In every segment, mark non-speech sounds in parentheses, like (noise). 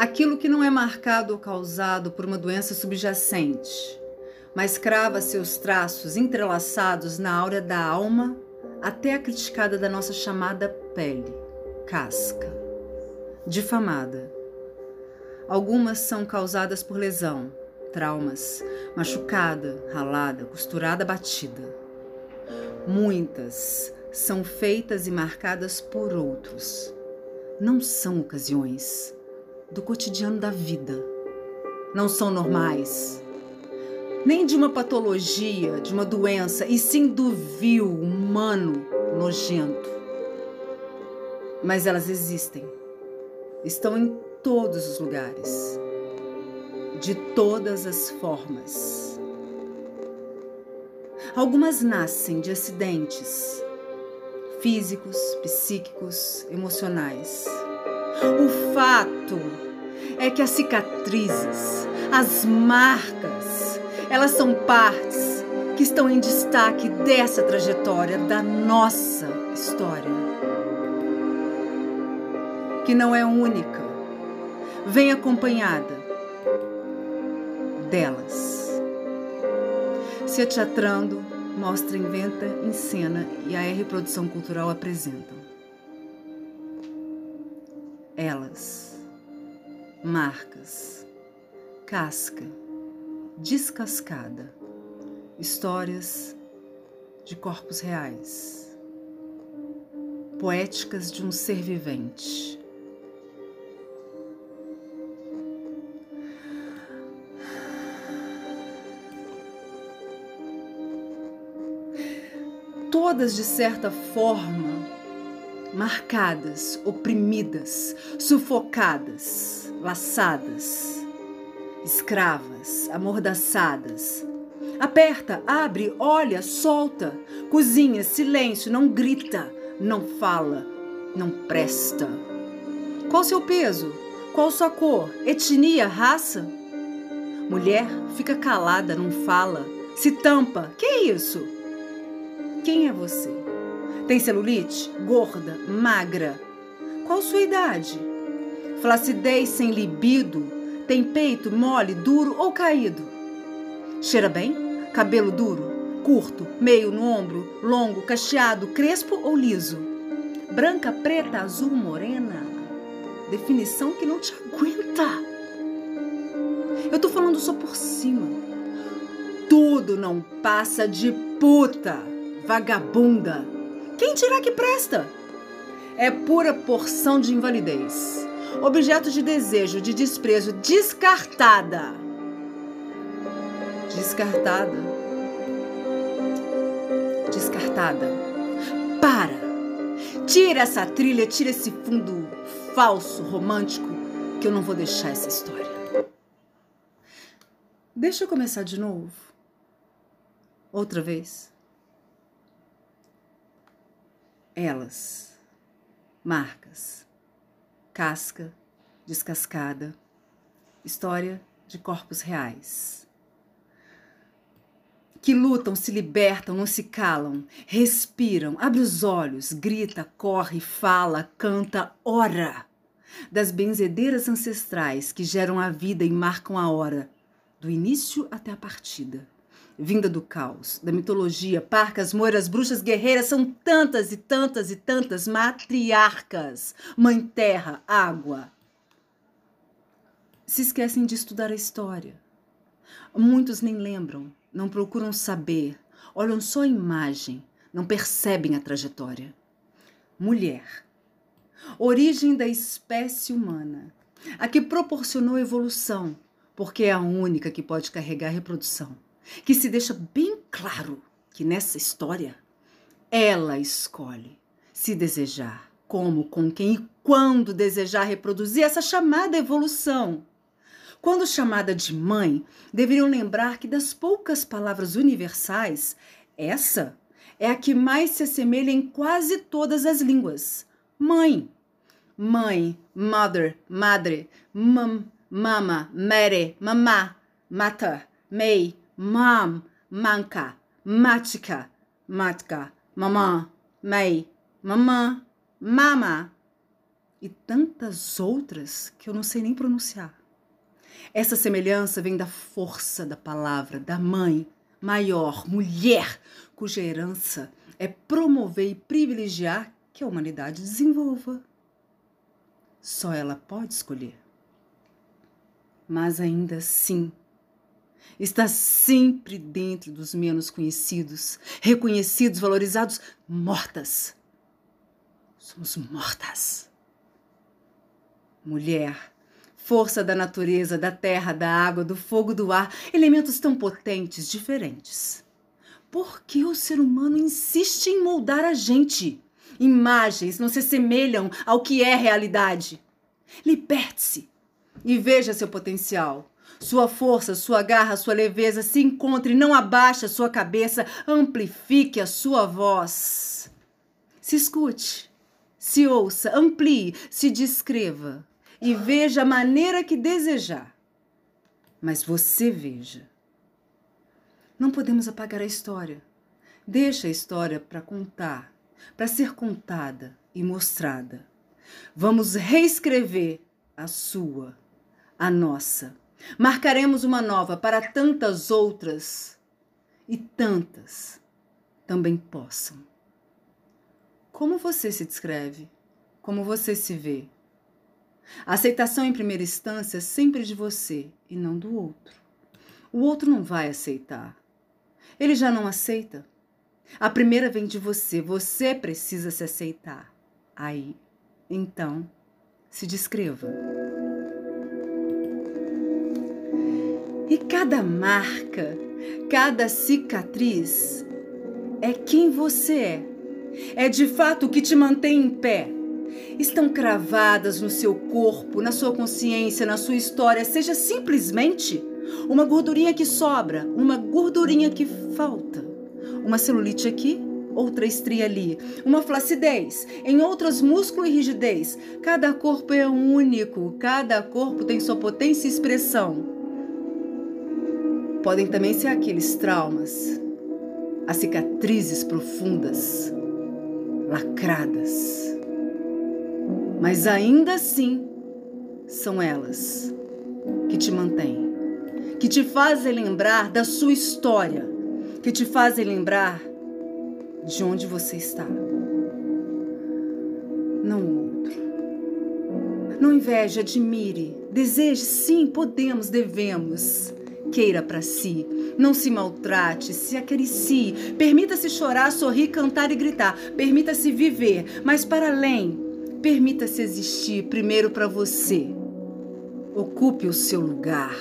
aquilo que não é marcado ou causado por uma doença subjacente, mas crava seus traços entrelaçados na aura da alma até a criticada da nossa chamada pele, casca, difamada. Algumas são causadas por lesão, traumas, machucada, ralada, costurada, batida. Muitas são feitas e marcadas por outros. Não são ocasiões do cotidiano da vida. Não são normais. Nem de uma patologia, de uma doença, e sim do vil, humano, nojento. Mas elas existem. Estão em todos os lugares. De todas as formas. Algumas nascem de acidentes físicos, psíquicos, emocionais. O fato é que as cicatrizes, as marcas, elas são partes que estão em destaque dessa trajetória da nossa história. Que não é única, vem acompanhada delas. Se ateatrando, mostra, inventa, encena e a R Produção Cultural apresentam elas, marcas, casca, descascada, histórias de corpos reais, poéticas de um ser vivente. Todas, de certa forma, marcadas, oprimidas, sufocadas, laçadas, escravas, amordaçadas. Aperta, abre, olha, solta, cozinha, silêncio, não grita, não fala, não presta. Qual seu peso? Qual sua cor? Etnia, raça? Mulher fica calada, não fala, se tampa. Que é isso? Quem é você? Tem celulite? Gorda? Magra? Qual sua idade? Flacidez sem libido? Tem peito mole, duro ou caído? Cheira bem? Cabelo duro? Curto? Meio no ombro? Longo? Cacheado? Crespo ou liso? Branca, preta, azul, morena? Definição que não te aguenta. Eu tô falando só por cima. Tudo não passa de puta, vagabunda quem dirá que presta? É pura porção de invalidez. Objeto de desejo, de desprezo, descartada. Descartada. Descartada. Para! Tira essa trilha, tira esse fundo falso, romântico, que eu não vou deixar essa história. Deixa eu começar de novo. Outra vez. Elas, marcas, casca descascada, história de corpos reais. Que lutam, se libertam, não se calam, respiram, abre os olhos, grita, corre, fala, canta, ora. Das benzedeiras ancestrais que geram a vida e marcam a hora, do início até a partida vinda do caos, da mitologia, parcas, moiras, bruxas, guerreiras, são tantas e tantas e tantas matriarcas, mãe terra, água. Se esquecem de estudar a história. Muitos nem lembram, não procuram saber, olham só a imagem, não percebem a trajetória. Mulher. Origem da espécie humana, a que proporcionou evolução, porque é a única que pode carregar reprodução que se deixa bem claro que nessa história ela escolhe se desejar, como, com quem e quando desejar reproduzir essa chamada evolução. Quando chamada de mãe, deveriam lembrar que das poucas palavras universais, essa é a que mais se assemelha em quase todas as línguas. Mãe. Mãe, mother, madre, mam, mama, mere, mamá, mata, mei, mom, manca, matica, matka, mamã, mãe, mamã, mama. e tantas outras que eu não sei nem pronunciar. Essa semelhança vem da força da palavra da mãe maior, mulher, cuja herança é promover e privilegiar que a humanidade desenvolva. Só ela pode escolher. Mas ainda assim, está sempre dentro dos menos conhecidos, reconhecidos, valorizados, mortas. Somos mortas. Mulher, força da natureza, da terra, da água, do fogo, do ar, elementos tão potentes, diferentes. Por que o ser humano insiste em moldar a gente? Imagens não se assemelham ao que é realidade. Liberte-se e veja seu potencial. Sua força, sua garra, sua leveza se encontre, não abaixe a sua cabeça, amplifique a sua voz. Se escute, se ouça, amplie, se descreva e veja a maneira que desejar. Mas você veja. Não podemos apagar a história. Deixa a história para contar, para ser contada e mostrada. Vamos reescrever a sua, a nossa. Marcaremos uma nova para tantas outras e tantas também possam. Como você se descreve? Como você se vê? A aceitação em primeira instância é sempre de você e não do outro. O outro não vai aceitar. Ele já não aceita. A primeira vem de você, você precisa se aceitar. Aí, então, se descreva. E cada marca, cada cicatriz é quem você é. É de fato o que te mantém em pé estão cravadas no seu corpo, na sua consciência, na sua história, seja simplesmente uma gordurinha que sobra, uma gordurinha que falta, uma celulite aqui, outra estria ali, uma flacidez, em outras músculo e rigidez. Cada corpo é único, cada corpo tem sua potência e expressão. Podem também ser aqueles traumas, as cicatrizes profundas, lacradas mas ainda assim são elas que te mantêm, que te fazem lembrar da sua história, que te fazem lembrar de onde você está. Não o outro. Não inveje, admire, deseje, sim, podemos, devemos. Queira para si, não se maltrate, se acaricie, permita-se chorar, sorrir, cantar e gritar, permita-se viver, mas para além Permita-se existir primeiro para você. Ocupe o seu lugar.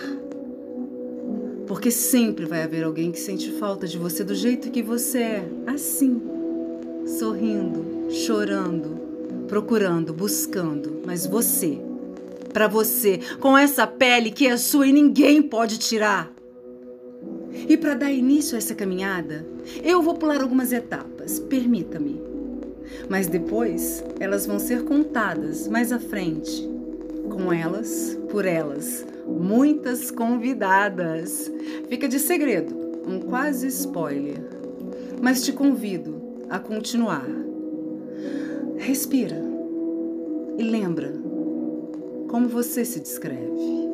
Porque sempre vai haver alguém que sente falta de você do jeito que você é, assim, sorrindo, chorando, procurando, buscando, mas você, para você, com essa pele que é sua e ninguém pode tirar. E para dar início a essa caminhada, eu vou pular algumas etapas. Permita-me mas depois elas vão ser contadas mais à frente. Com elas, por elas, muitas convidadas. Fica de segredo, um quase spoiler. Mas te convido a continuar. Respira e lembra como você se descreve.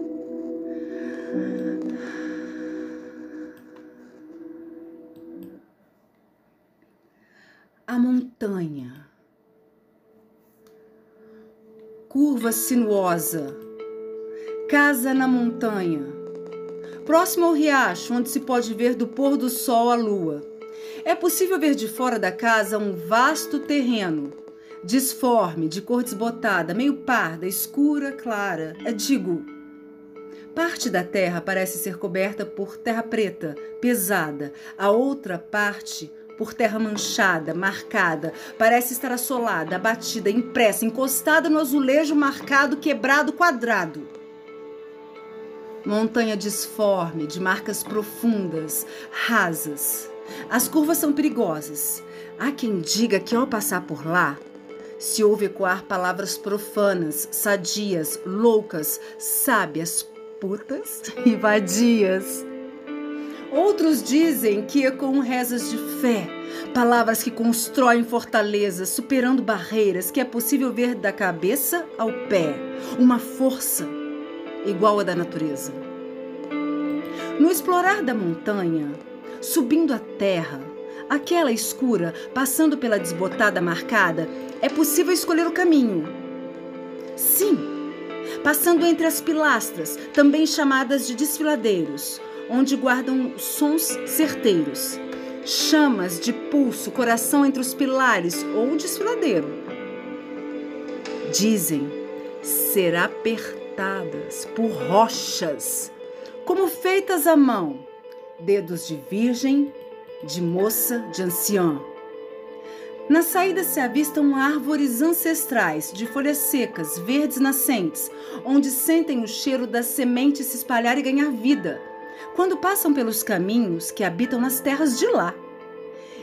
a montanha. Curva sinuosa. Casa na montanha. Próximo ao riacho, onde se pode ver do pôr do sol a lua. É possível ver de fora da casa um vasto terreno, disforme, de cor desbotada, meio parda, escura, clara. É digo, Parte da terra parece ser coberta por terra preta, pesada, a outra parte por terra manchada, marcada, parece estar assolada, abatida, impressa, encostada no azulejo marcado, quebrado, quadrado. Montanha disforme, de marcas profundas, rasas. As curvas são perigosas. Há quem diga que ao passar por lá, se ouve ecoar palavras profanas, sadias, loucas, sábias, putas e vadias. Outros dizem que com rezas de fé, palavras que constroem fortalezas, superando barreiras que é possível ver da cabeça ao pé, uma força igual à da natureza. No explorar da montanha, subindo a terra, aquela escura, passando pela desbotada marcada, é possível escolher o caminho. Sim, passando entre as pilastras, também chamadas de desfiladeiros, onde guardam sons certeiros. Chamas de pulso, coração entre os pilares ou desfiladeiro. Dizem ser apertadas por rochas, como feitas à mão, dedos de virgem, de moça, de anciã. Na saída se avistam árvores ancestrais de folhas secas, verdes nascentes, onde sentem o cheiro das sementes se espalhar e ganhar vida quando passam pelos caminhos que habitam nas terras de lá.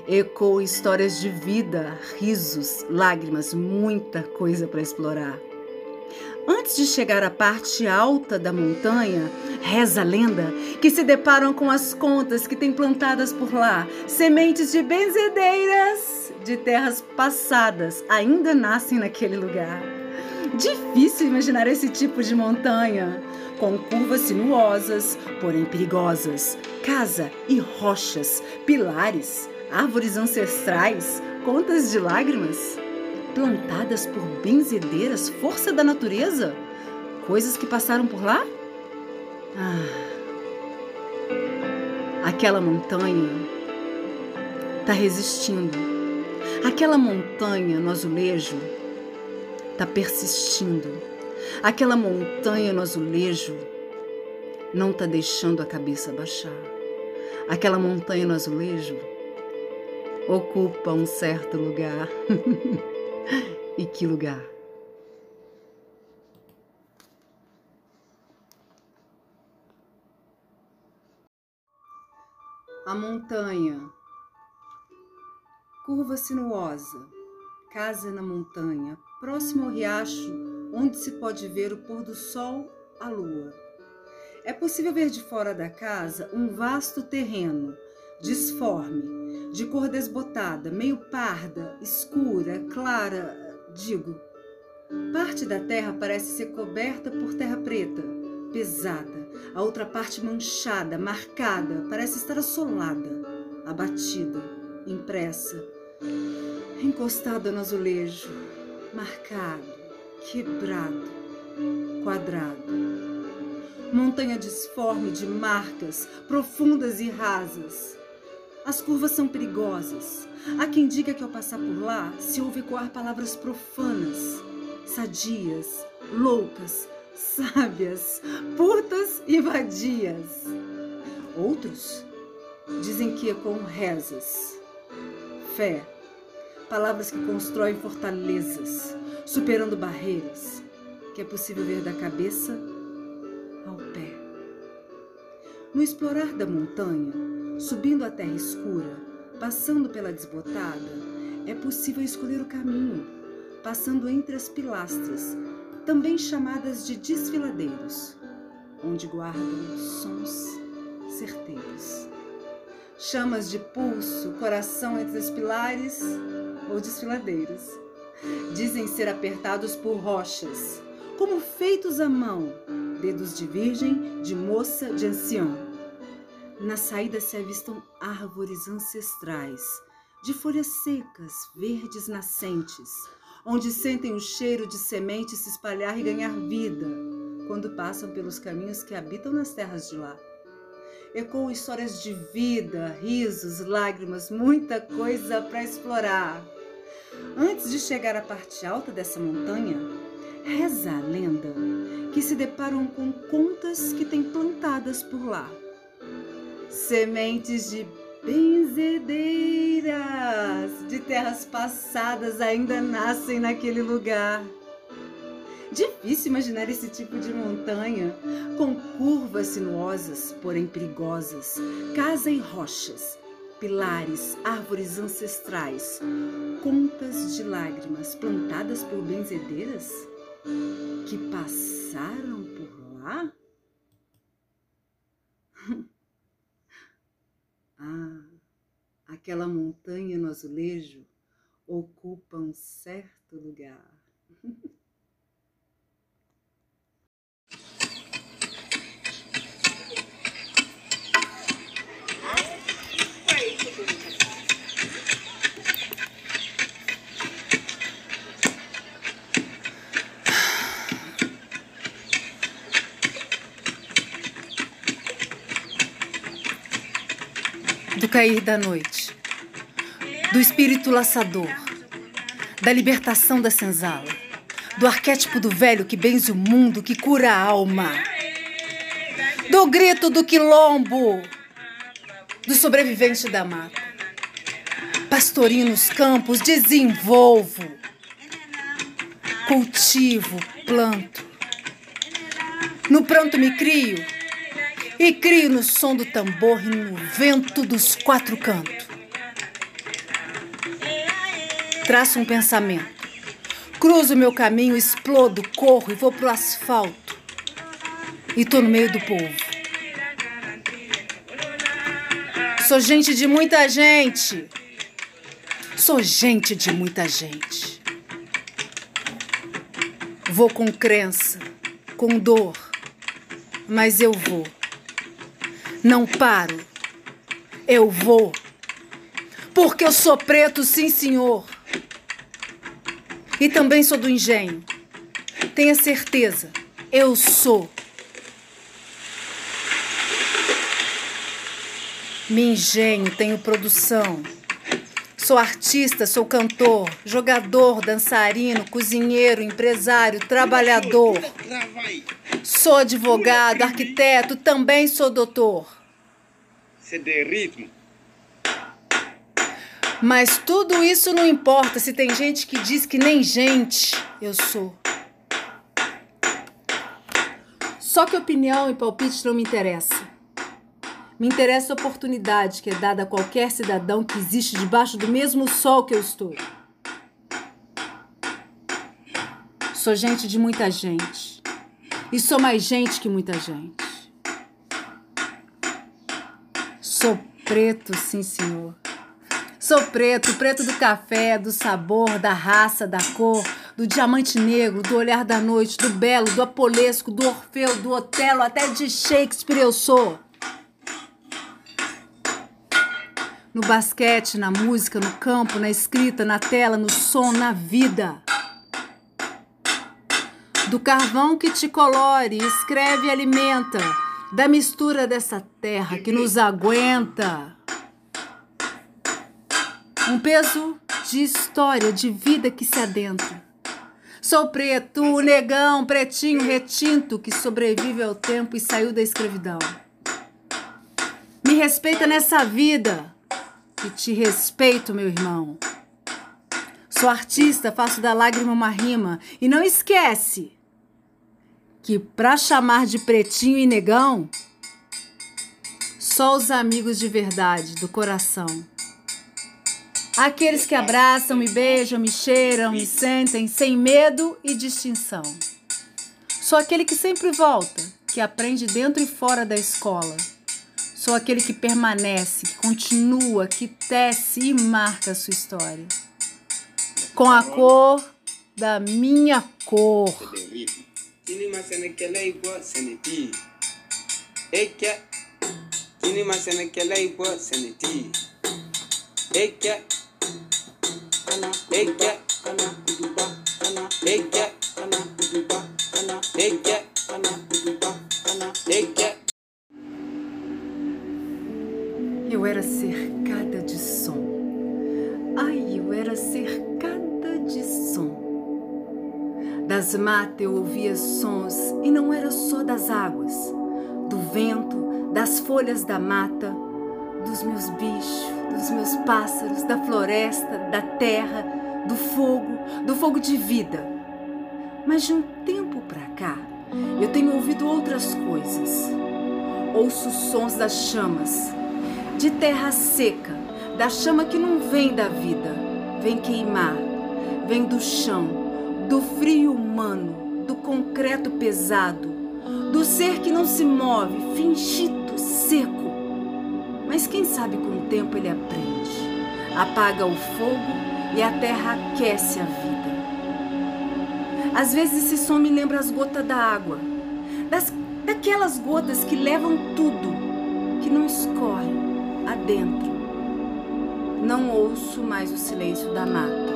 Ecoam histórias de vida, risos, lágrimas, muita coisa para explorar. Antes de chegar à parte alta da montanha, reza a lenda que se deparam com as contas que têm plantadas por lá, sementes de benzedeiras de terras passadas ainda nascem naquele lugar. Difícil imaginar esse tipo de montanha com curvas sinuosas, porém perigosas, casa e rochas, pilares, árvores ancestrais, contas de lágrimas, plantadas por benzedeiras, força da natureza, coisas que passaram por lá? Ah, aquela montanha está resistindo. Aquela montanha no azulejo está persistindo Aquela montanha no azulejo não está deixando a cabeça baixar. Aquela montanha no azulejo ocupa um certo lugar. (laughs) (laughs) e que lugar? A montanha, curva sinuosa, casa na montanha, próximo ao riacho onde se pode ver o pôr do sol, a lua. É possível ver de fora da casa um vasto terreno, disforme, de cor desbotada, meio parda, escura, clara, digo. Parte da terra parece ser coberta por terra preta, pesada, a outra parte manchada, marcada, parece estar assolada, abatida, impressa, encostada no azulejo, marcado quebrado, quadrado. Montanha disforme de marcas profundas e rasas. As curvas são perigosas. Há quem diga que ao passar por lá se ouve ecoar palavras profanas, sadias, loucas, sábias, putas e vadias. Outros dizem que ecoam rezas, fé, palavras que constroem fortalezas, superando barreiras que é possível ver da cabeça ao pé. No explorar da montanha, subindo a terra escura, passando pela desbotada, é possível escolher o caminho, passando entre as pilastras, também chamadas de desfiladeiros, onde guardam sons certeiros. Chamas de pulso, coração entre os pilares ou desfiladeiros Dizem ser apertados por rochas, como feitos à mão, dedos de virgem, de moça, de ancião. Na saída se avistam árvores ancestrais, de folhas secas, verdes nascentes, onde sentem o cheiro de sementes se espalhar e ganhar vida, quando passam pelos caminhos que habitam nas terras de lá. Ecoam histórias de vida, risos, lágrimas, muita coisa para explorar. Antes de chegar à parte alta dessa montanha, reza a lenda que se deparam com contas que têm plantadas por lá. Sementes de benzedeiras de terras passadas ainda nascem naquele lugar. Difícil imaginar esse tipo de montanha, com curvas sinuosas, porém perigosas, casa em rochas, pilares, árvores ancestrais, contas de lágrimas plantadas por benzedeiras que passaram por lá? (laughs) Ah, aquela montanha no azulejo ocupa um certo lugar. (laughs) do cair da noite, do espírito laçador, da libertação da senzala, do arquétipo do velho que benze o mundo, que cura a alma, do grito do quilombo, do sobrevivente da mata. Pastorinho nos campos, desenvolvo, cultivo, planto. No pranto me crio, e crio no som do tambor e no vento dos quatro cantos. Traço um pensamento, cruzo meu caminho, explodo, corro e vou pro asfalto. E tô no meio do povo. Sou gente de muita gente. Sou gente de muita gente. Vou com crença, com dor, mas eu vou. Não paro. Eu vou. Porque eu sou preto, sim, senhor. E também sou do engenho. Tenha certeza, eu sou. Me engenho, tenho produção. Sou artista, sou cantor, jogador, dançarino, cozinheiro, empresário, trabalhador. Sou advogado, arquiteto, também sou doutor. C'est de ritmo. Mas tudo isso não importa se tem gente que diz que nem gente eu sou. Só que opinião e palpite não me interessa. Me interessa a oportunidade que é dada a qualquer cidadão que existe debaixo do mesmo sol que eu estou. Sou gente de muita gente. E sou mais gente que muita gente. Sou preto, sim, senhor. Sou preto, preto do café, do sabor, da raça, da cor, do diamante negro, do olhar da noite, do belo, do apolesco, do Orfeu, do Otelo, até de Shakespeare eu sou. No basquete, na música, no campo, na escrita, na tela, no som, na vida. Do carvão que te colore, escreve e alimenta, da mistura dessa terra que nos aguenta. Um peso de história, de vida que se adentra. Sou preto, negão, pretinho, retinto, que sobrevive ao tempo e saiu da escravidão. Me respeita nessa vida, e te respeito, meu irmão. Sou artista, faço da lágrima uma rima. E não esquece que pra chamar de pretinho e negão, só os amigos de verdade, do coração. Aqueles que abraçam, me beijam, me cheiram, me sentem sem medo e distinção. Sou aquele que sempre volta, que aprende dentro e fora da escola. Sou aquele que permanece, que continua, que tece e marca a sua história. Com a cor da minha cor. Eu era cercada de som. Ai, eu era cercada de som. Das matas eu ouvia sons e não era só das águas, do vento, das folhas da mata, dos meus bichos, dos meus pássaros, da floresta, da terra, do fogo, do fogo de vida. Mas de um tempo pra cá, eu tenho ouvido outras coisas. Ouço sons das chamas, de terra seca, da chama que não vem da vida, vem queimar, vem do chão, do frio humano, do concreto pesado, do ser que não se move, fingido, seco Mas quem sabe com o tempo ele aprende. Apaga o fogo e a terra aquece a vida. Às vezes esse som me lembra as gotas da água, das, daquelas gotas que levam tudo, que não escorre adentro. Não ouço mais o silêncio da mata,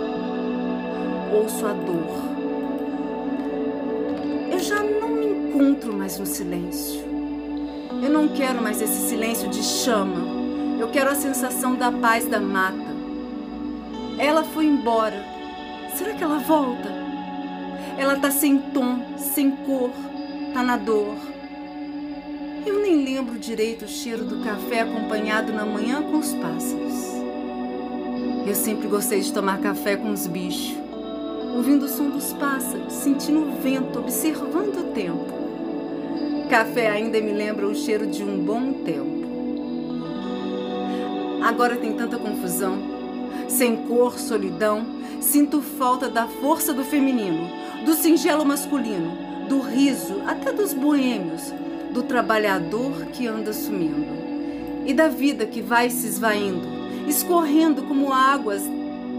ouço a dor. Eu já não me encontro mais no silêncio. Eu não quero mais esse silêncio de chama. Eu quero a sensação da paz da mata. Ela foi embora. Será que ela volta? Ela tá sem tom, sem cor, tá na dor. Eu nem lembro direito o cheiro do café acompanhado na manhã com os pássaros. Eu sempre gostei de tomar café com os bichos, ouvindo o som dos pássaros, sentindo o vento, observando o tempo. Café ainda me lembra o cheiro de um bom tempo. Agora tem tanta confusão, sem cor, solidão, sinto falta da força do feminino do singelo masculino, do riso, até dos boêmios, do trabalhador que anda sumindo, e da vida que vai se esvaindo, escorrendo como águas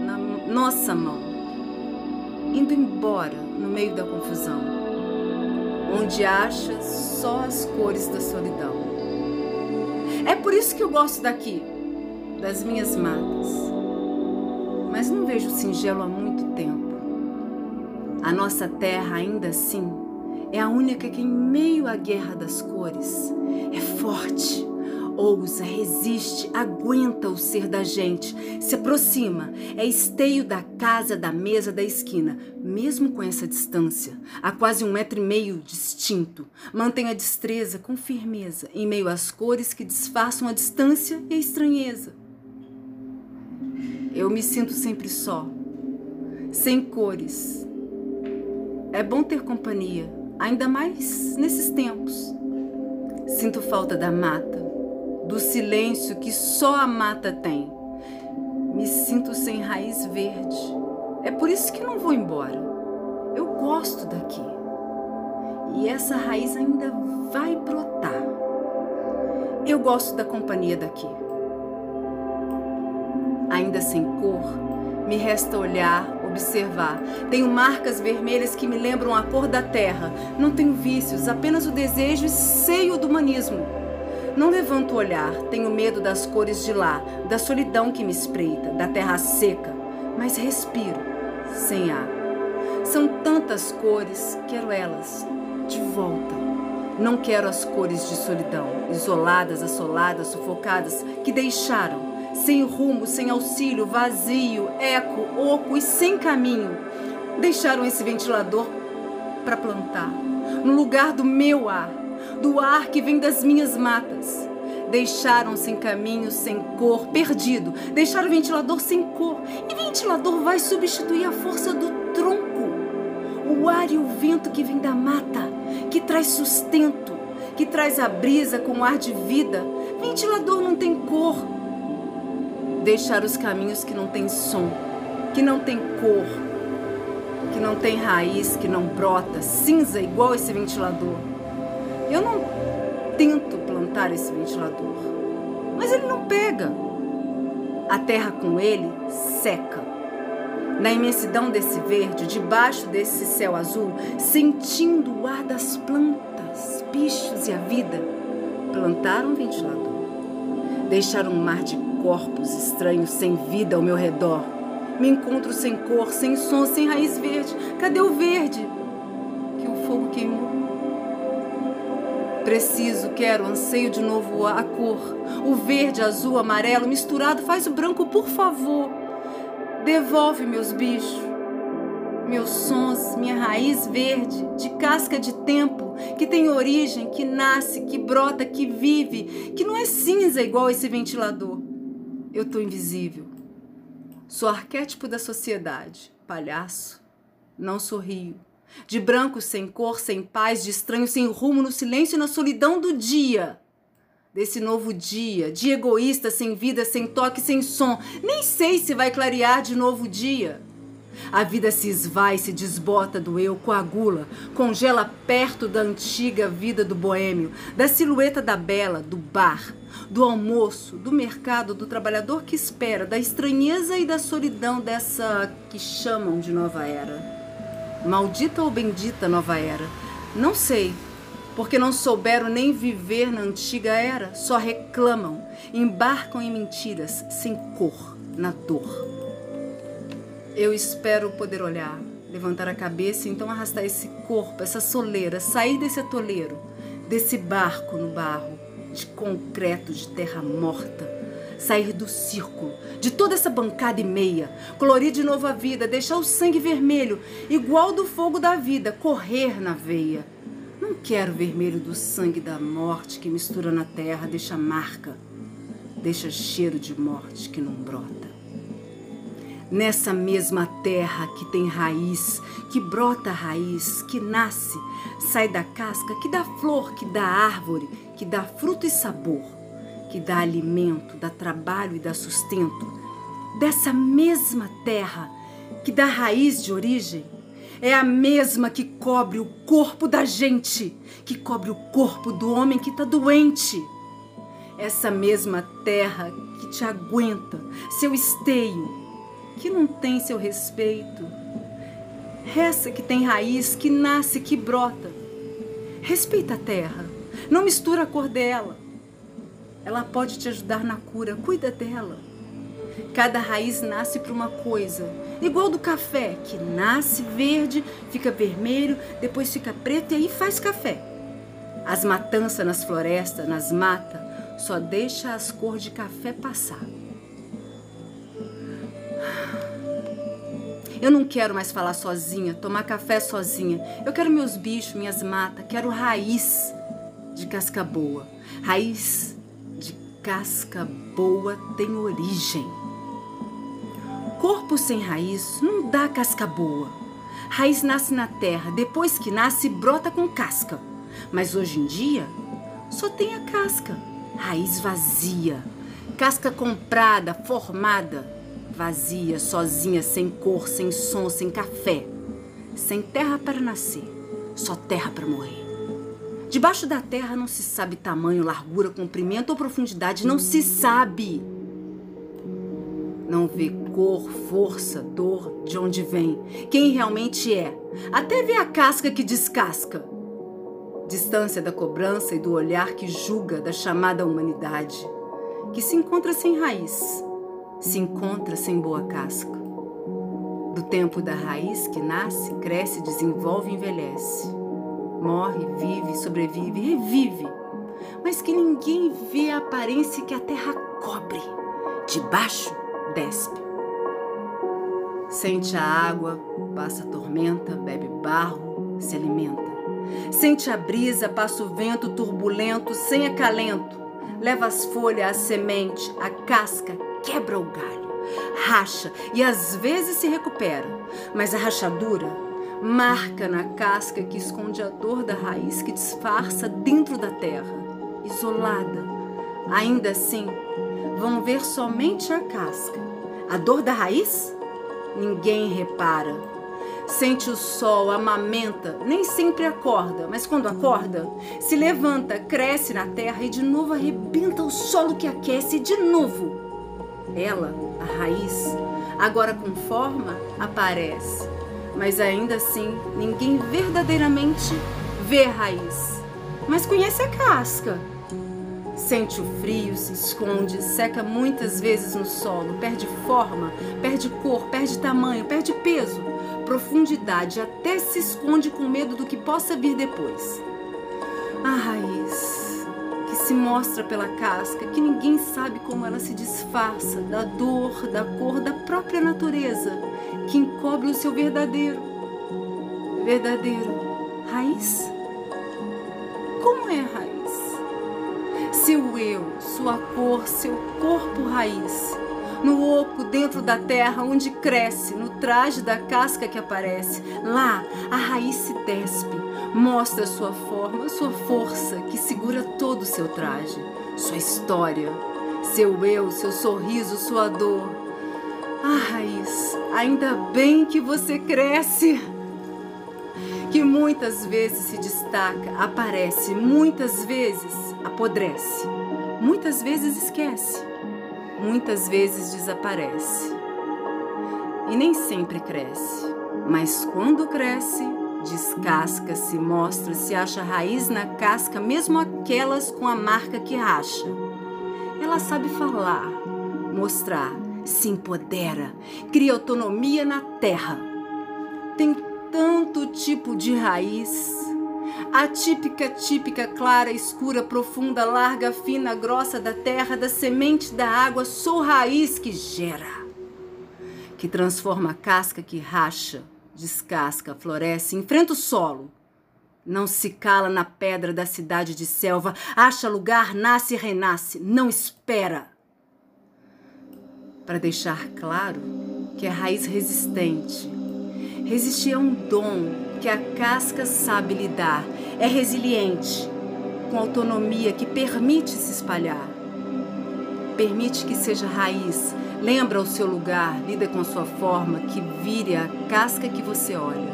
na nossa mão, indo embora no meio da confusão, onde achas só as cores da solidão. É por isso que eu gosto daqui, das minhas matas, mas não vejo singelo há muito tempo. A nossa terra, ainda assim, é a única que, em meio à guerra das cores, é forte, ousa, resiste, aguenta o ser da gente, se aproxima, é esteio da casa, da mesa, da esquina, mesmo com essa distância, a quase um metro e meio distinto. Mantém a destreza com firmeza, em meio às cores que disfarçam a distância e a estranheza. Eu me sinto sempre só, sem cores, é bom ter companhia, ainda mais nesses tempos. Sinto falta da mata, do silêncio que só a mata tem. Me sinto sem raiz verde. É por isso que não vou embora. Eu gosto daqui. E essa raiz ainda vai brotar. Eu gosto da companhia daqui. Ainda sem cor, me resta olhar, observar. Tenho marcas vermelhas que me lembram a cor da terra. Não tenho vícios, apenas o desejo e seio do humanismo. Não levanto o olhar, tenho medo das cores de lá, da solidão que me espreita, da terra seca, mas respiro, sem ar. São tantas cores, quero elas de volta. Não quero as cores de solidão, isoladas, assoladas, sufocadas, que deixaram sem rumo, sem auxílio, vazio, eco, oco e sem caminho. Deixaram esse ventilador para plantar, no lugar do meu ar, do ar que vem das minhas matas. Deixaram sem caminho, sem cor, perdido. Deixaram o ventilador sem cor. E ventilador vai substituir a força do tronco. O ar e o vento que vem da mata, que traz sustento, que traz a brisa com ar de vida. Ventilador não tem cor, deixar os caminhos que não têm som, que não tem cor, que não tem raiz, que não brota, cinza igual esse ventilador. Eu não tento plantar esse ventilador, mas ele não pega. A terra com ele seca. Na imensidão desse verde, debaixo desse céu azul, sentindo o ar das plantas, bichos e a vida, plantaram um ventilador. Deixaram um mar de corpos estranhos sem vida ao meu redor. Me encontro sem cor, sem som, sem raiz verde. Cadê o verde? Que o fogo queimou. Preciso, quero, anseio de novo a cor. O verde, azul, amarelo misturado faz o branco, por favor. Devolve meus bichos, meus sons, minha raiz verde, de casca de tempo, que tem origem, que nasce, que brota, que vive, que não é cinza igual esse ventilador. Eu tô invisível. Sou arquétipo da sociedade, palhaço. Não sorrio. De branco sem cor, sem paz, de estranho sem rumo, no silêncio e na solidão do dia. Desse novo dia, de egoísta, sem vida, sem toque, sem som. Nem sei se vai clarear de novo dia. A vida se esvai, se desbota do eu, coagula, congela perto da antiga vida do boêmio, da silhueta da bela, do bar, do almoço, do mercado, do trabalhador que espera, da estranheza e da solidão dessa que chamam de nova era. Maldita ou bendita nova era? Não sei, porque não souberam nem viver na antiga era, só reclamam, embarcam em mentiras, sem cor, na dor. Eu espero poder olhar, levantar a cabeça e então arrastar esse corpo, essa soleira, sair desse atoleiro, desse barco no barro, de concreto, de terra morta. Sair do círculo, de toda essa bancada e meia, colorir de novo a vida, deixar o sangue vermelho, igual do fogo da vida, correr na veia. Não quero o vermelho do sangue da morte que mistura na terra, deixa marca, deixa cheiro de morte que não brota nessa mesma terra que tem raiz, que brota raiz, que nasce, sai da casca, que dá flor, que dá árvore, que dá fruto e sabor, que dá alimento, dá trabalho e dá sustento. Dessa mesma terra que dá raiz de origem, é a mesma que cobre o corpo da gente, que cobre o corpo do homem que está doente. Essa mesma terra que te aguenta, seu esteio, que não tem seu respeito. Essa que tem raiz, que nasce, que brota. Respeita a terra. Não mistura a cor dela. Ela pode te ajudar na cura. Cuida dela. Cada raiz nasce para uma coisa. Igual do café, que nasce verde, fica vermelho, depois fica preto e aí faz café. As matanças nas florestas, nas matas, só deixa as cores de café passar. Eu não quero mais falar sozinha, tomar café sozinha. Eu quero meus bichos, minhas matas, quero raiz de casca boa. Raiz de casca boa tem origem. Corpo sem raiz não dá casca boa. Raiz nasce na terra, depois que nasce, brota com casca. Mas hoje em dia, só tem a casca. Raiz vazia, casca comprada, formada vazia, sozinha, sem cor, sem som, sem café, sem terra para nascer, só terra para morrer. Debaixo da terra não se sabe tamanho, largura, comprimento ou profundidade, não se sabe. Não vê cor, força, dor, de onde vem, quem realmente é. Até vê a casca que descasca. Distância da cobrança e do olhar que julga da chamada humanidade, que se encontra sem raiz, se encontra sem boa casca. Do tempo da raiz que nasce, cresce, desenvolve e envelhece. Morre, vive, sobrevive, revive. Mas que ninguém vê a aparência que a terra cobre. De baixo, despe. Sente a água, passa a tormenta, bebe barro, se alimenta. Sente a brisa, passa o vento turbulento, sem acalento. Leva as folhas, a semente, a casca, quebra o galho, racha e às vezes se recupera, mas a rachadura marca na casca que esconde a dor da raiz que disfarça dentro da terra, isolada. Ainda assim, vão ver somente a casca. A dor da raiz? Ninguém repara. Sente o sol, amamenta, nem sempre acorda, mas quando acorda, se levanta, cresce na terra e de novo arrebenta o solo que aquece e de novo ela, a raiz, agora com forma, aparece. Mas ainda assim, ninguém verdadeiramente vê a raiz, mas conhece a casca. Sente o frio, se esconde, seca muitas vezes no solo, perde forma, perde cor, perde tamanho, perde peso, profundidade, até se esconde com medo do que possa vir depois. A raiz se mostra pela casca, que ninguém sabe como ela se disfarça da dor, da cor da própria natureza, que encobre o seu verdadeiro, verdadeiro raiz. Como é raiz? Seu eu, sua cor, seu corpo raiz no oco dentro da terra onde cresce, no traje da casca que aparece. Lá a raiz se despe, mostra sua forma, sua força que segura todo o seu traje, sua história, seu eu, seu sorriso, sua dor. Ah, Raiz, ainda bem que você cresce. Que muitas vezes se destaca, aparece, muitas vezes apodrece, muitas vezes esquece, muitas vezes desaparece. E nem sempre cresce, mas quando cresce, descasca-se, mostra, se acha raiz na casca, mesmo aquelas com a marca que racha. Ela sabe falar, mostrar, se empodera, cria autonomia na terra. Tem tanto tipo de raiz. A típica, típica, clara, escura, profunda, larga, fina, grossa da terra, da semente da água, sou raiz que gera, que transforma a casca que racha, descasca, floresce, enfrenta o solo. Não se cala na pedra da cidade de selva, acha lugar, nasce e renasce, não espera para deixar claro que é raiz resistente. Resistir é um dom que a casca sabe lidar, é resiliente, com autonomia que permite se espalhar. Permite que seja raiz, lembra o seu lugar, lida com sua forma, que vire a casca que você olha,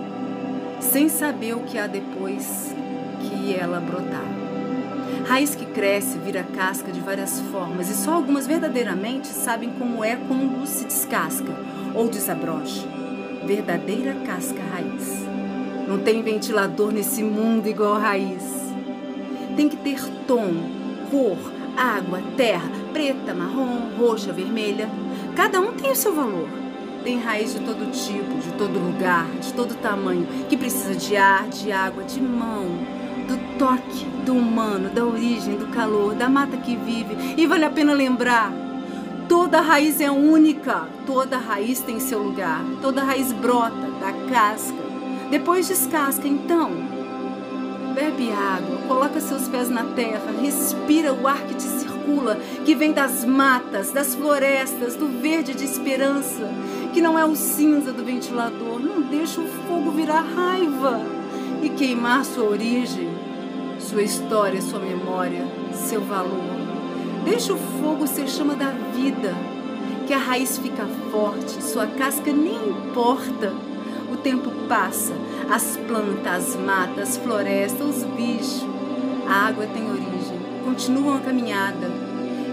sem saber o que há depois que ela brotar. Raiz que cresce, vira casca de várias formas e só algumas verdadeiramente sabem como é quando se descasca ou desabrocha. Verdadeira casca raiz. Não tem ventilador nesse mundo igual a raiz. Tem que ter tom, cor, água, terra, preta, marrom, roxa, vermelha. Cada um tem o seu valor. Tem raiz de todo tipo, de todo lugar, de todo tamanho, que precisa de ar, de água, de mão, do toque do humano, da origem, do calor, da mata que vive. E vale a pena lembrar: toda raiz é única, toda raiz tem seu lugar, toda raiz brota da casca, depois descasca. Então, bebe água, coloca seus pés na terra, respira o ar que te que vem das matas, das florestas, do verde de esperança, que não é o cinza do ventilador. Não deixa o fogo virar raiva e queimar sua origem sua história, sua memória, seu valor. Deixa o fogo ser chama da vida, que a raiz fica forte, sua casca nem importa. O tempo passa, as plantas, as matas, as florestas, os bichos. A água tem origem, continuam a caminhada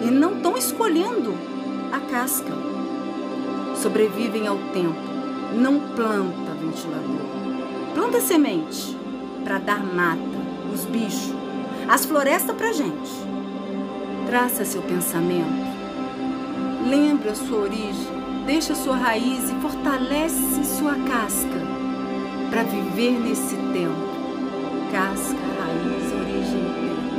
e não estão escolhendo a casca. Sobrevivem ao tempo, não planta ventilador. Planta semente para dar mata os bichos, as florestas pra gente. Traça seu pensamento. Lembre a sua origem, deixa sua raiz e fortalece sua casca para viver nesse tempo. Casca, raiz, origem, tempo.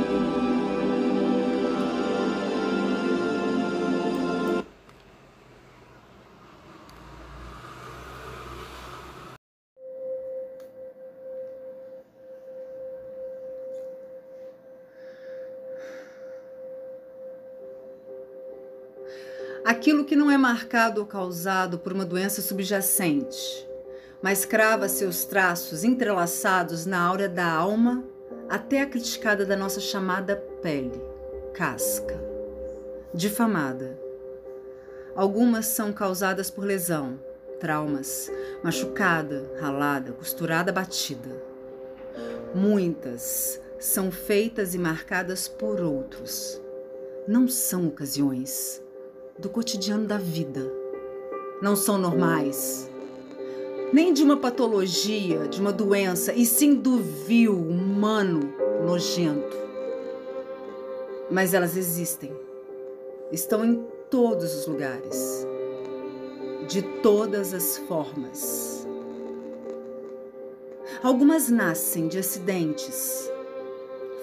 Marcado ou causado por uma doença subjacente, mas crava seus traços entrelaçados na áurea da alma até a criticada da nossa chamada pele, casca, difamada. Algumas são causadas por lesão, traumas, machucada, ralada, costurada, batida. Muitas são feitas e marcadas por outros. Não são ocasiões do cotidiano da vida. Não são normais, nem de uma patologia, de uma doença, e sim do vil, humano, nojento. Mas elas existem, estão em todos os lugares, de todas as formas. Algumas nascem de acidentes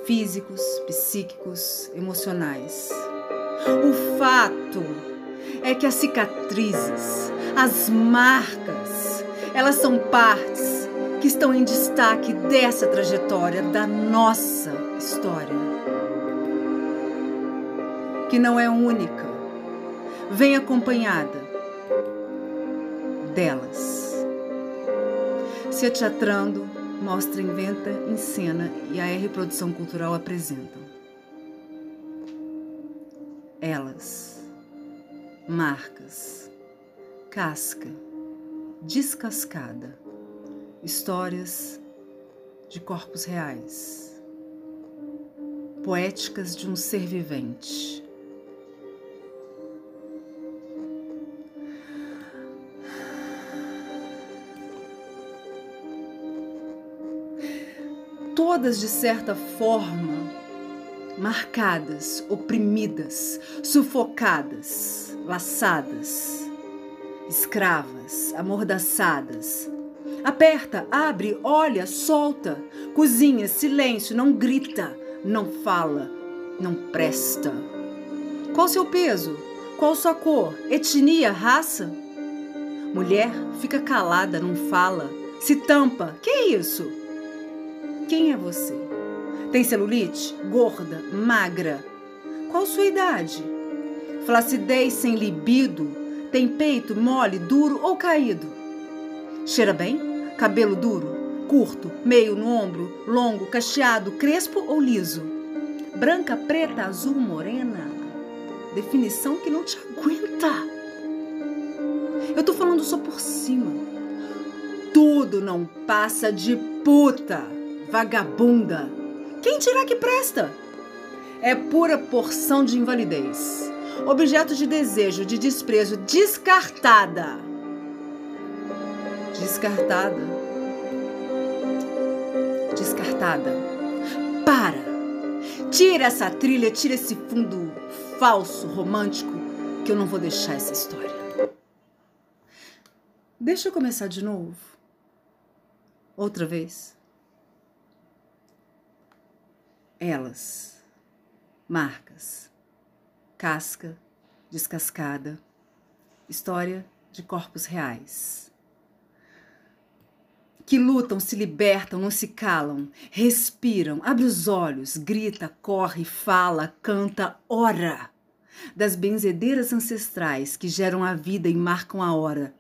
físicos, psíquicos, emocionais o fato é que as cicatrizes, as marcas, elas são partes que estão em destaque dessa trajetória, da nossa história. Que não é única, vem acompanhada delas. Se Teatrando mostra, inventa, encena e a R Produção Cultural apresentam elas, marcas, casca descascada. Histórias de corpos reais. Poéticas de um ser vivente. Todas de certa forma marcadas, oprimidas, sufocadas, laçadas escravas, amordaçadas. Aperta, abre, olha, solta, cozinha, silêncio, não grita, não fala, não presta. Qual seu peso? Qual sua cor? Etnia, raça? Mulher fica calada, não fala, se tampa. Que é isso? Quem é você? Tem celulite? Gorda, magra? Qual sua idade? Flacidez sem libido? Tem peito mole, duro ou caído? Cheira bem? Cabelo duro, curto, meio no ombro, longo, cacheado, crespo ou liso? Branca, preta, azul, morena? Definição que não te aguenta. Eu tô falando só por cima. Tudo não passa de puta, vagabunda. Quem dirá que presta? É pura porção de invalidez objeto de desejo, de desprezo, descartada. Descartada. Descartada. Para. Tira essa trilha, tira esse fundo falso, romântico, que eu não vou deixar essa história. Deixa eu começar de novo. Outra vez. Elas. Marcas casca descascada, história de corpos reais. Que lutam, se libertam, não se calam, respiram, abre os olhos, grita, corre, fala, canta, ora. Das benzedeiras ancestrais que geram a vida e marcam a hora,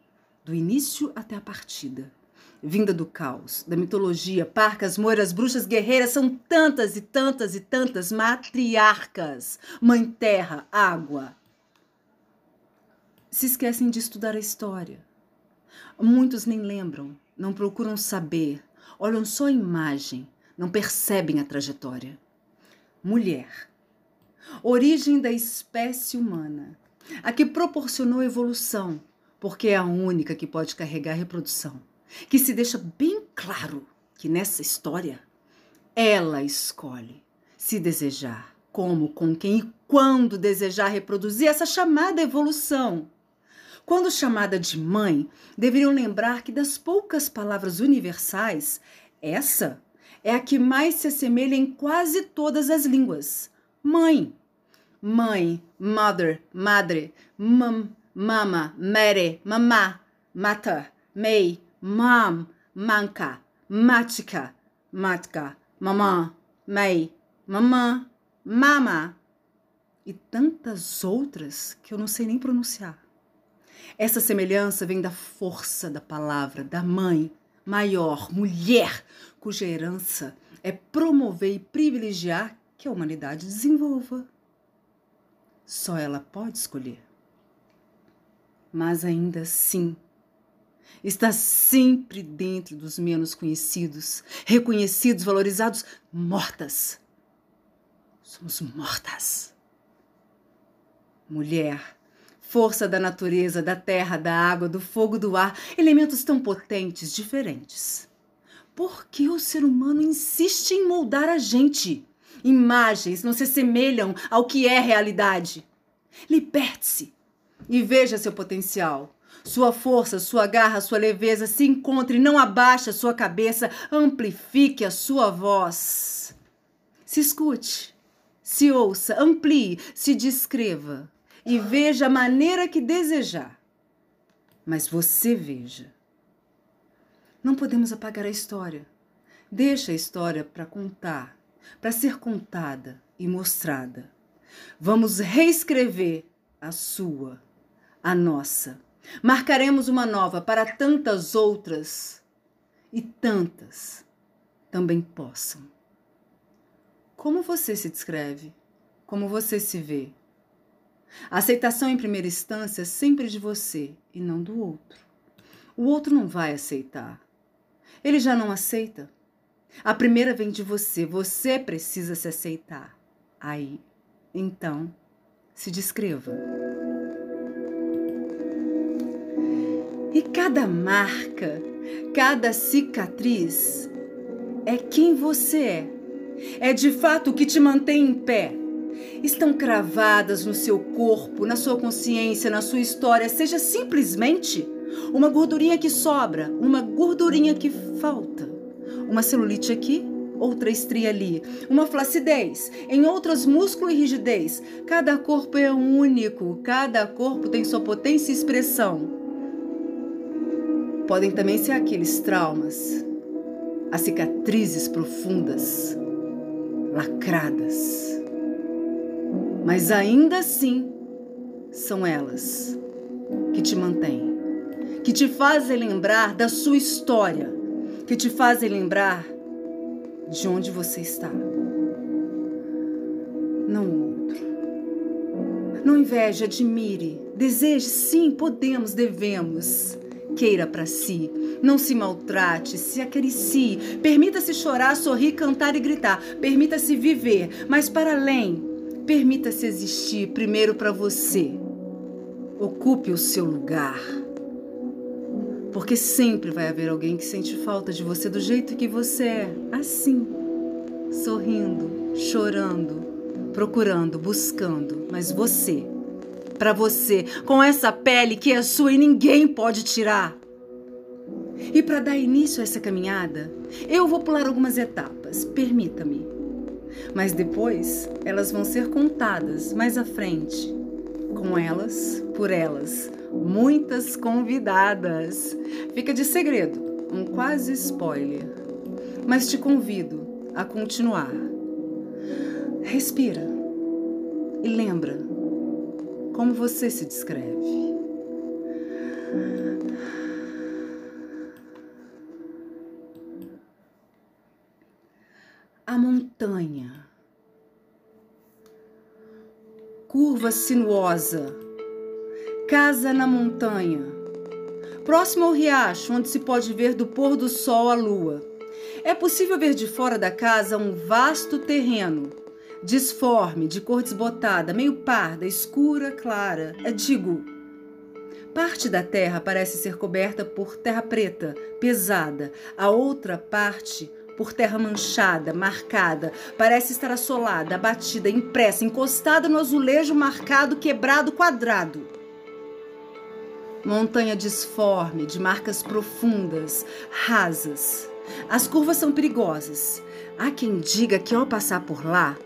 do início até a partida vinda do caos, da mitologia, parcas, moiras, bruxas, guerreiras, são tantas e tantas e tantas matriarcas, mãe terra, água. Se esquecem de estudar a história. Muitos nem lembram, não procuram saber, olham só a imagem, não percebem a trajetória. Mulher, origem da espécie humana, a que proporcionou evolução, porque é a única que pode carregar reprodução que se deixa bem claro que nessa história ela escolhe se desejar, como, com quem e quando desejar reproduzir essa chamada evolução. Quando chamada de mãe, deveriam lembrar que das poucas palavras universais, essa é a que mais se assemelha em quase todas as línguas. Mãe. Mãe, mother, madre, mam, mama, mere, mamá, mata, mei, mam, manca, matica, matka, mamã, mãe, mamã, mama e tantas outras que eu não sei nem pronunciar. Essa semelhança vem da força da palavra da mãe maior, mulher, cuja herança é promover e privilegiar que a humanidade desenvolva. Só ela pode escolher. Mas ainda assim, está sempre dentro dos menos conhecidos, reconhecidos, valorizados, mortas. Somos mortas. Mulher, força da natureza, da terra, da água, do fogo, do ar, elementos tão potentes, diferentes. Por que o ser humano insiste em moldar a gente? Imagens não se assemelham ao que é realidade. Liberte-se e veja seu potencial. Sua força, sua garra, sua leveza se encontre, não abaixe a sua cabeça, amplifique a sua voz. Se escute, se ouça, amplie, se descreva e veja a maneira que desejar. Mas você veja. Não podemos apagar a história. Deixa a história para contar, para ser contada e mostrada. Vamos reescrever a sua, a nossa Marcaremos uma nova para tantas outras e tantas também possam. Como você se descreve? Como você se vê? A aceitação em primeira instância é sempre de você e não do outro. O outro não vai aceitar. Ele já não aceita. A primeira vem de você, você precisa se aceitar. Aí, então, se descreva. Cada marca, cada cicatriz é quem você é. É de fato o que te mantém em pé. Estão cravadas no seu corpo, na sua consciência, na sua história, seja simplesmente uma gordurinha que sobra, uma gordurinha que falta, uma celulite aqui, outra estria ali, uma flacidez, em outras músculo e rigidez. Cada corpo é único, cada corpo tem sua potência e expressão. Podem também ser aqueles traumas, as cicatrizes profundas, lacradas. Mas ainda assim, são elas que te mantêm, que te fazem lembrar da sua história, que te fazem lembrar de onde você está. Não outro. Não inveje, admire, deseje, sim, podemos, devemos. Queira para si, não se maltrate, se acaricie, permita-se chorar, sorrir, cantar e gritar, permita-se viver, mas para além, permita-se existir primeiro para você. Ocupe o seu lugar. Porque sempre vai haver alguém que sente falta de você do jeito que você é, assim, sorrindo, chorando, procurando, buscando, mas você, para você, com essa pele que é sua e ninguém pode tirar. E para dar início a essa caminhada, eu vou pular algumas etapas, permita-me. Mas depois elas vão ser contadas mais à frente. Com elas, por elas, muitas convidadas. Fica de segredo, um quase spoiler. Mas te convido a continuar. Respira e lembra como você se descreve. a montanha. Curva sinuosa, casa na montanha, próximo ao riacho, onde se pode ver do pôr do sol a lua. É possível ver de fora da casa um vasto terreno, disforme, de cor desbotada, meio parda, escura, clara. É, digo, parte da terra parece ser coberta por terra preta, pesada, a outra parte por terra manchada, marcada, parece estar assolada, abatida, impressa, encostada no azulejo marcado, quebrado, quadrado. Montanha disforme, de marcas profundas, rasas. As curvas são perigosas. Há quem diga que ao passar por lá,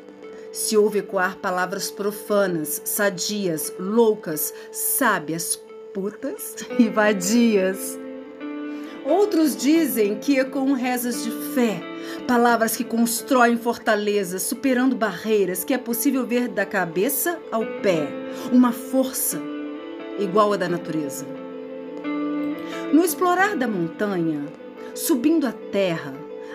se ouve ecoar palavras profanas, sadias, loucas, sábias, putas (laughs) e vadias. Outros dizem que com rezas de fé, palavras que constroem fortalezas, superando barreiras que é possível ver da cabeça ao pé, uma força igual à da natureza. No explorar da montanha, subindo a terra,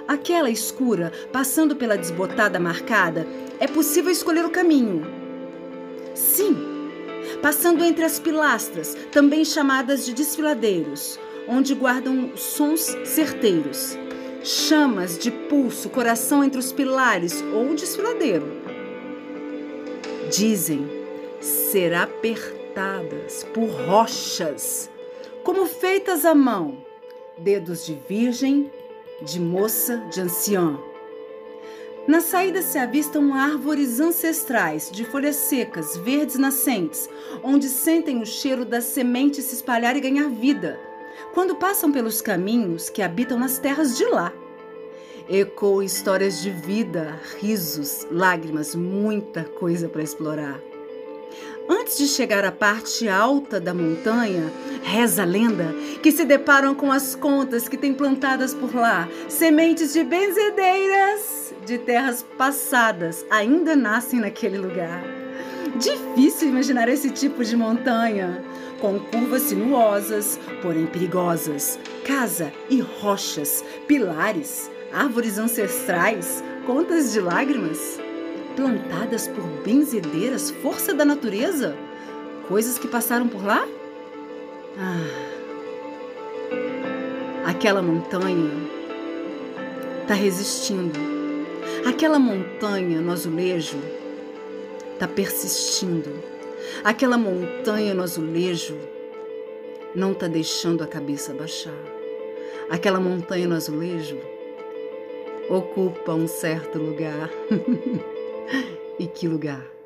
aquela escura, passando pela desbotada marcada, é possível escolher o caminho. Sim, passando entre as pilastras, também chamadas de desfiladeiros, onde guardam sons certeiros, chamas de pulso, coração entre os pilares ou desfiladeiro. Dizem ser apertadas por rochas, como feitas à mão, dedos de virgem, de moça, de anciã. Na saída se avistam árvores ancestrais, de folhas secas, verdes nascentes, onde sentem o cheiro das sementes se espalhar e ganhar vida quando passam pelos caminhos que habitam nas terras de lá. Ecoam histórias de vida, risos, lágrimas, muita coisa para explorar. Antes de chegar à parte alta da montanha, reza a lenda que se deparam com as contas que têm plantadas por lá, sementes de benzedeiras de terras passadas ainda nascem naquele lugar. Difícil imaginar esse tipo de montanha, com curvas sinuosas, porém perigosas, casa e rochas, pilares, árvores ancestrais, contas de lágrimas, plantadas por benzedeiras, força da natureza, coisas que passaram por lá? Ah, aquela montanha está resistindo. Aquela montanha no azulejo está persistindo. Aquela montanha no azulejo não está deixando a cabeça baixar. Aquela montanha no azulejo ocupa um certo lugar. (laughs) e que lugar?